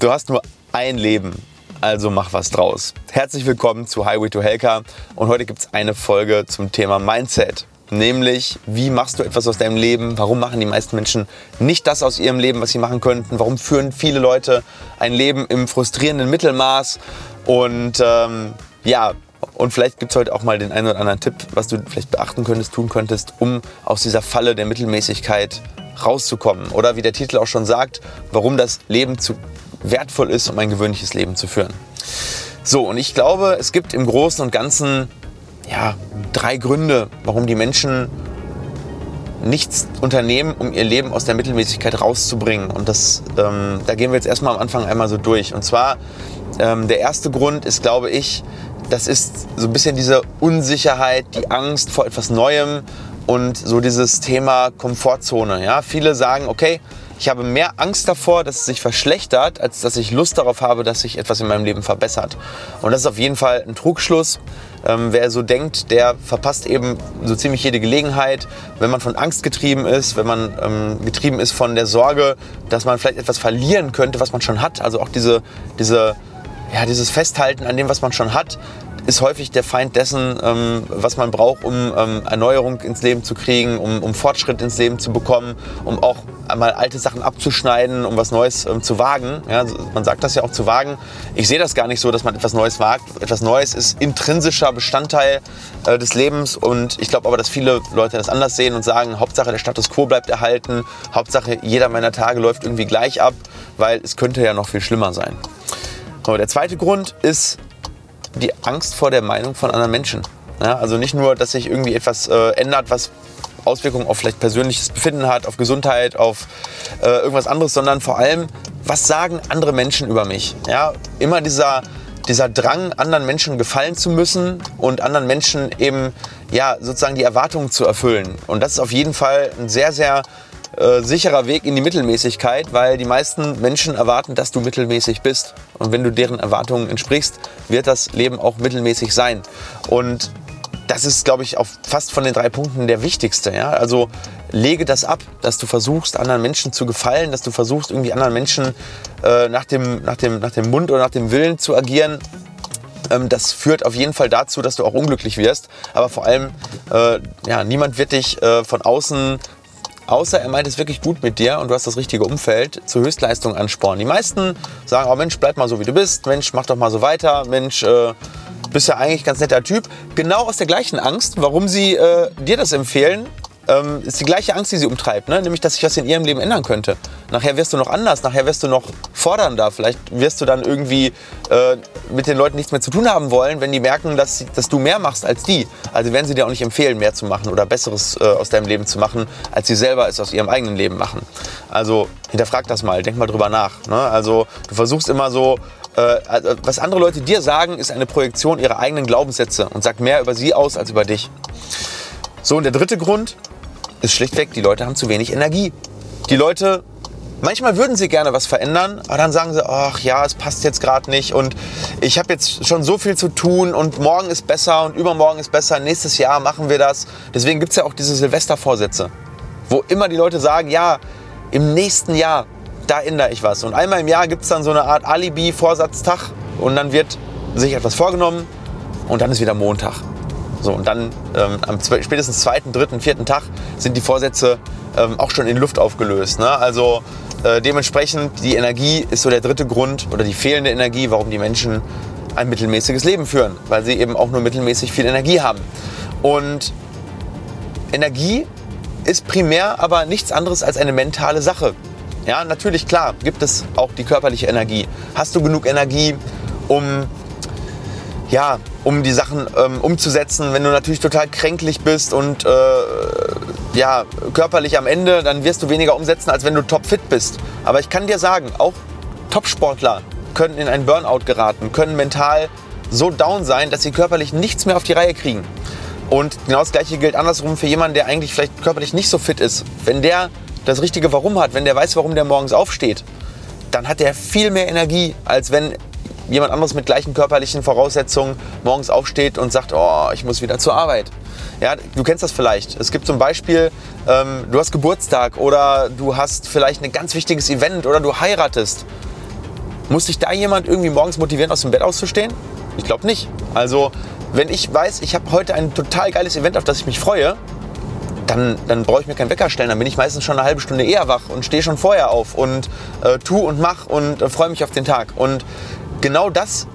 Du hast nur ein Leben, also mach was draus. Herzlich willkommen zu Highway to Helka und heute gibt es eine Folge zum Thema Mindset. Nämlich, wie machst du etwas aus deinem Leben? Warum machen die meisten Menschen nicht das aus ihrem Leben, was sie machen könnten? Warum führen viele Leute ein Leben im frustrierenden Mittelmaß? Und ähm, ja, und vielleicht gibt es heute auch mal den einen oder anderen Tipp, was du vielleicht beachten könntest, tun könntest, um aus dieser Falle der Mittelmäßigkeit rauszukommen. Oder wie der Titel auch schon sagt, warum das Leben zu wertvoll ist, um ein gewöhnliches Leben zu führen. So, und ich glaube, es gibt im Großen und Ganzen ja, drei Gründe, warum die Menschen nichts unternehmen, um ihr Leben aus der Mittelmäßigkeit rauszubringen. Und das, ähm, da gehen wir jetzt erstmal am Anfang einmal so durch. Und zwar, ähm, der erste Grund ist, glaube ich, das ist so ein bisschen diese Unsicherheit, die Angst vor etwas Neuem und so dieses Thema Komfortzone. Ja? Viele sagen, okay, ich habe mehr Angst davor, dass es sich verschlechtert, als dass ich Lust darauf habe, dass sich etwas in meinem Leben verbessert. Und das ist auf jeden Fall ein Trugschluss. Ähm, wer so denkt, der verpasst eben so ziemlich jede Gelegenheit, wenn man von Angst getrieben ist, wenn man ähm, getrieben ist von der Sorge, dass man vielleicht etwas verlieren könnte, was man schon hat. Also auch diese, diese, ja, dieses Festhalten an dem, was man schon hat, ist häufig der Feind dessen, ähm, was man braucht, um ähm, Erneuerung ins Leben zu kriegen, um, um, Fortschritt ins Leben zu bekommen, um auch einmal alte Sachen abzuschneiden, um was Neues ähm, zu wagen. Ja, man sagt das ja auch zu wagen. Ich sehe das gar nicht so, dass man etwas Neues wagt. Etwas Neues ist intrinsischer Bestandteil äh, des Lebens und ich glaube aber, dass viele Leute das anders sehen und sagen, Hauptsache der Status quo bleibt erhalten, Hauptsache jeder meiner Tage läuft irgendwie gleich ab, weil es könnte ja noch viel schlimmer sein. Aber der zweite Grund ist die Angst vor der Meinung von anderen Menschen. Ja, also nicht nur, dass sich irgendwie etwas äh, ändert, was Auswirkungen auf vielleicht persönliches Befinden hat, auf Gesundheit, auf äh, irgendwas anderes, sondern vor allem, was sagen andere Menschen über mich? Ja, immer dieser, dieser Drang, anderen Menschen gefallen zu müssen und anderen Menschen eben ja, sozusagen die Erwartungen zu erfüllen. Und das ist auf jeden Fall ein sehr, sehr äh, sicherer Weg in die Mittelmäßigkeit, weil die meisten Menschen erwarten, dass du mittelmäßig bist. Und wenn du deren Erwartungen entsprichst, wird das Leben auch mittelmäßig sein. Und das ist, glaube ich, auch fast von den drei Punkten der wichtigste. Ja? Also lege das ab, dass du versuchst, anderen Menschen zu gefallen, dass du versuchst, irgendwie anderen Menschen äh, nach, dem, nach, dem, nach dem Mund oder nach dem Willen zu agieren. Ähm, das führt auf jeden Fall dazu, dass du auch unglücklich wirst. Aber vor allem, äh, ja, niemand wird dich äh, von außen Außer er meint es wirklich gut mit dir und du hast das richtige Umfeld zur Höchstleistung anspornen. Die meisten sagen, oh Mensch, bleib mal so wie du bist, Mensch, mach doch mal so weiter, Mensch, äh, bist ja eigentlich ganz netter Typ. Genau aus der gleichen Angst, warum sie äh, dir das empfehlen, ähm, ist die gleiche Angst, die sie umtreibt, ne? nämlich dass sich was in ihrem Leben ändern könnte. Nachher wirst du noch anders, nachher wirst du noch fordernder, vielleicht wirst du dann irgendwie äh, mit den Leuten nichts mehr zu tun haben wollen, wenn die merken, dass, dass du mehr machst als die. Also werden sie dir auch nicht empfehlen, mehr zu machen oder Besseres äh, aus deinem Leben zu machen, als sie selber es aus ihrem eigenen Leben machen. Also hinterfrag das mal, denk mal drüber nach. Ne? Also du versuchst immer so, äh, also, was andere Leute dir sagen, ist eine Projektion ihrer eigenen Glaubenssätze und sagt mehr über sie aus als über dich. So, und der dritte Grund, ist schlichtweg, die Leute haben zu wenig Energie. Die Leute, manchmal würden sie gerne was verändern, aber dann sagen sie, ach ja, es passt jetzt gerade nicht und ich habe jetzt schon so viel zu tun und morgen ist besser und übermorgen ist besser, nächstes Jahr machen wir das. Deswegen gibt es ja auch diese Silvestervorsätze, wo immer die Leute sagen, ja, im nächsten Jahr, da ändere ich was. Und einmal im Jahr gibt es dann so eine Art Alibi-Vorsatztag und dann wird sich etwas vorgenommen und dann ist wieder Montag. So, und dann ähm, am spätestens zweiten, dritten, vierten Tag sind die Vorsätze ähm, auch schon in Luft aufgelöst. Ne? Also äh, dementsprechend die Energie ist so der dritte Grund oder die fehlende Energie, warum die Menschen ein mittelmäßiges Leben führen, weil sie eben auch nur mittelmäßig viel Energie haben. Und Energie ist primär aber nichts anderes als eine mentale Sache. Ja, natürlich, klar, gibt es auch die körperliche Energie. Hast du genug Energie, um ja, um die Sachen ähm, umzusetzen. Wenn du natürlich total kränklich bist und äh, ja, körperlich am Ende, dann wirst du weniger umsetzen, als wenn du topfit bist. Aber ich kann dir sagen, auch Topsportler können in einen Burnout geraten, können mental so down sein, dass sie körperlich nichts mehr auf die Reihe kriegen. Und genau das Gleiche gilt andersrum für jemanden, der eigentlich vielleicht körperlich nicht so fit ist. Wenn der das richtige Warum hat, wenn der weiß, warum der morgens aufsteht, dann hat er viel mehr Energie, als wenn jemand anderes mit gleichen körperlichen Voraussetzungen morgens aufsteht und sagt, oh, ich muss wieder zur Arbeit. Ja, du kennst das vielleicht. Es gibt zum Beispiel, ähm, du hast Geburtstag oder du hast vielleicht ein ganz wichtiges Event oder du heiratest. Muss sich da jemand irgendwie morgens motivieren, aus dem Bett auszustehen? Ich glaube nicht. Also, wenn ich weiß, ich habe heute ein total geiles Event, auf das ich mich freue, dann, dann brauche ich mir keinen Wecker stellen. Dann bin ich meistens schon eine halbe Stunde eher wach und stehe schon vorher auf und äh, tu und mach und äh, freue mich auf den Tag. Und genau das,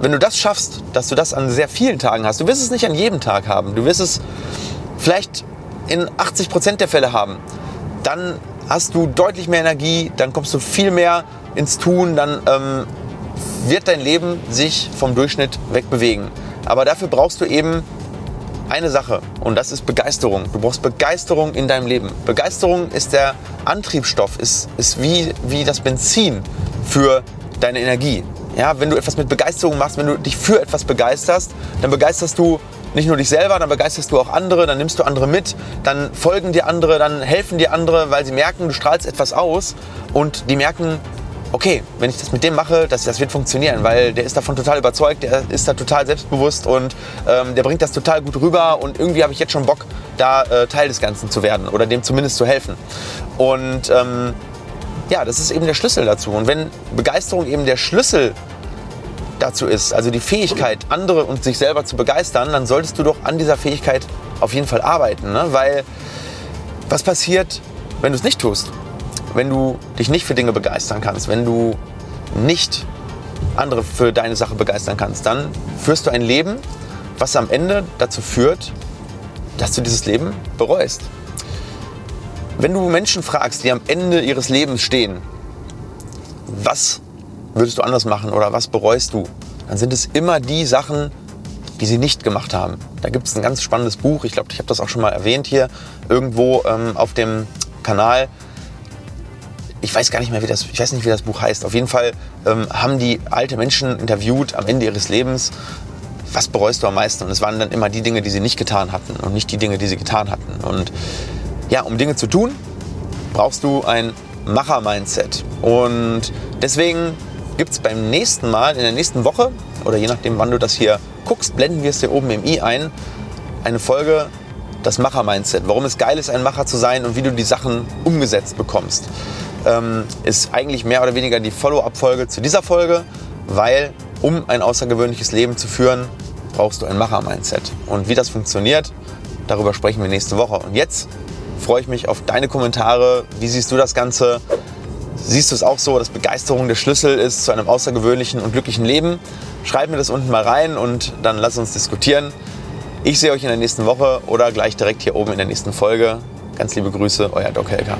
wenn du das schaffst, dass du das an sehr vielen Tagen hast, du wirst es nicht an jedem Tag haben, du wirst es vielleicht in 80 Prozent der Fälle haben, dann hast du deutlich mehr Energie, dann kommst du viel mehr ins Tun, dann ähm, wird dein Leben sich vom Durchschnitt wegbewegen. Aber dafür brauchst du eben eine Sache und das ist Begeisterung. Du brauchst Begeisterung in deinem Leben. Begeisterung ist der Antriebsstoff, ist, ist wie, wie das Benzin für deine Energie. Ja, wenn du etwas mit Begeisterung machst, wenn du dich für etwas begeisterst, dann begeisterst du nicht nur dich selber, dann begeisterst du auch andere, dann nimmst du andere mit, dann folgen dir andere, dann helfen dir andere, weil sie merken, du strahlst etwas aus und die merken, okay, wenn ich das mit dem mache, das, das wird funktionieren, weil der ist davon total überzeugt, der ist da total selbstbewusst und ähm, der bringt das total gut rüber und irgendwie habe ich jetzt schon Bock, da äh, Teil des Ganzen zu werden oder dem zumindest zu helfen. Und ähm, ja, das ist eben der Schlüssel dazu. Und wenn Begeisterung eben der Schlüssel dazu ist, also die Fähigkeit, andere und sich selber zu begeistern, dann solltest du doch an dieser Fähigkeit auf jeden Fall arbeiten. Ne? Weil was passiert, wenn du es nicht tust? wenn du dich nicht für Dinge begeistern kannst, wenn du nicht andere für deine Sache begeistern kannst, dann führst du ein Leben, was am Ende dazu führt, dass du dieses Leben bereust. Wenn du Menschen fragst, die am Ende ihres Lebens stehen, was würdest du anders machen oder was bereust du, dann sind es immer die Sachen, die sie nicht gemacht haben. Da gibt es ein ganz spannendes Buch, ich glaube, ich habe das auch schon mal erwähnt hier irgendwo ähm, auf dem Kanal ich weiß gar nicht mehr, wie das, ich weiß nicht, wie das Buch heißt. Auf jeden Fall ähm, haben die alte Menschen interviewt am Ende ihres Lebens. Was bereust du am meisten? Und es waren dann immer die Dinge, die sie nicht getan hatten und nicht die Dinge, die sie getan hatten. Und ja, um Dinge zu tun, brauchst du ein Macher-Mindset. Und deswegen gibt es beim nächsten Mal, in der nächsten Woche, oder je nachdem, wann du das hier guckst, blenden wir es dir oben im i ein, eine Folge das Macher-Mindset. Warum es geil ist, ein Macher zu sein und wie du die Sachen umgesetzt bekommst ähm, ist eigentlich mehr oder weniger die Follow-up-Folge zu dieser Folge, weil um ein außergewöhnliches Leben zu führen, brauchst du ein Macher-Mindset. Und wie das funktioniert, darüber sprechen wir nächste Woche. Und jetzt freue ich mich auf deine Kommentare. Wie siehst du das Ganze? Siehst du es auch so, dass Begeisterung der Schlüssel ist zu einem außergewöhnlichen und glücklichen Leben? Schreib mir das unten mal rein und dann lass uns diskutieren. Ich sehe euch in der nächsten Woche oder gleich direkt hier oben in der nächsten Folge. Ganz liebe Grüße, euer Doc Helga.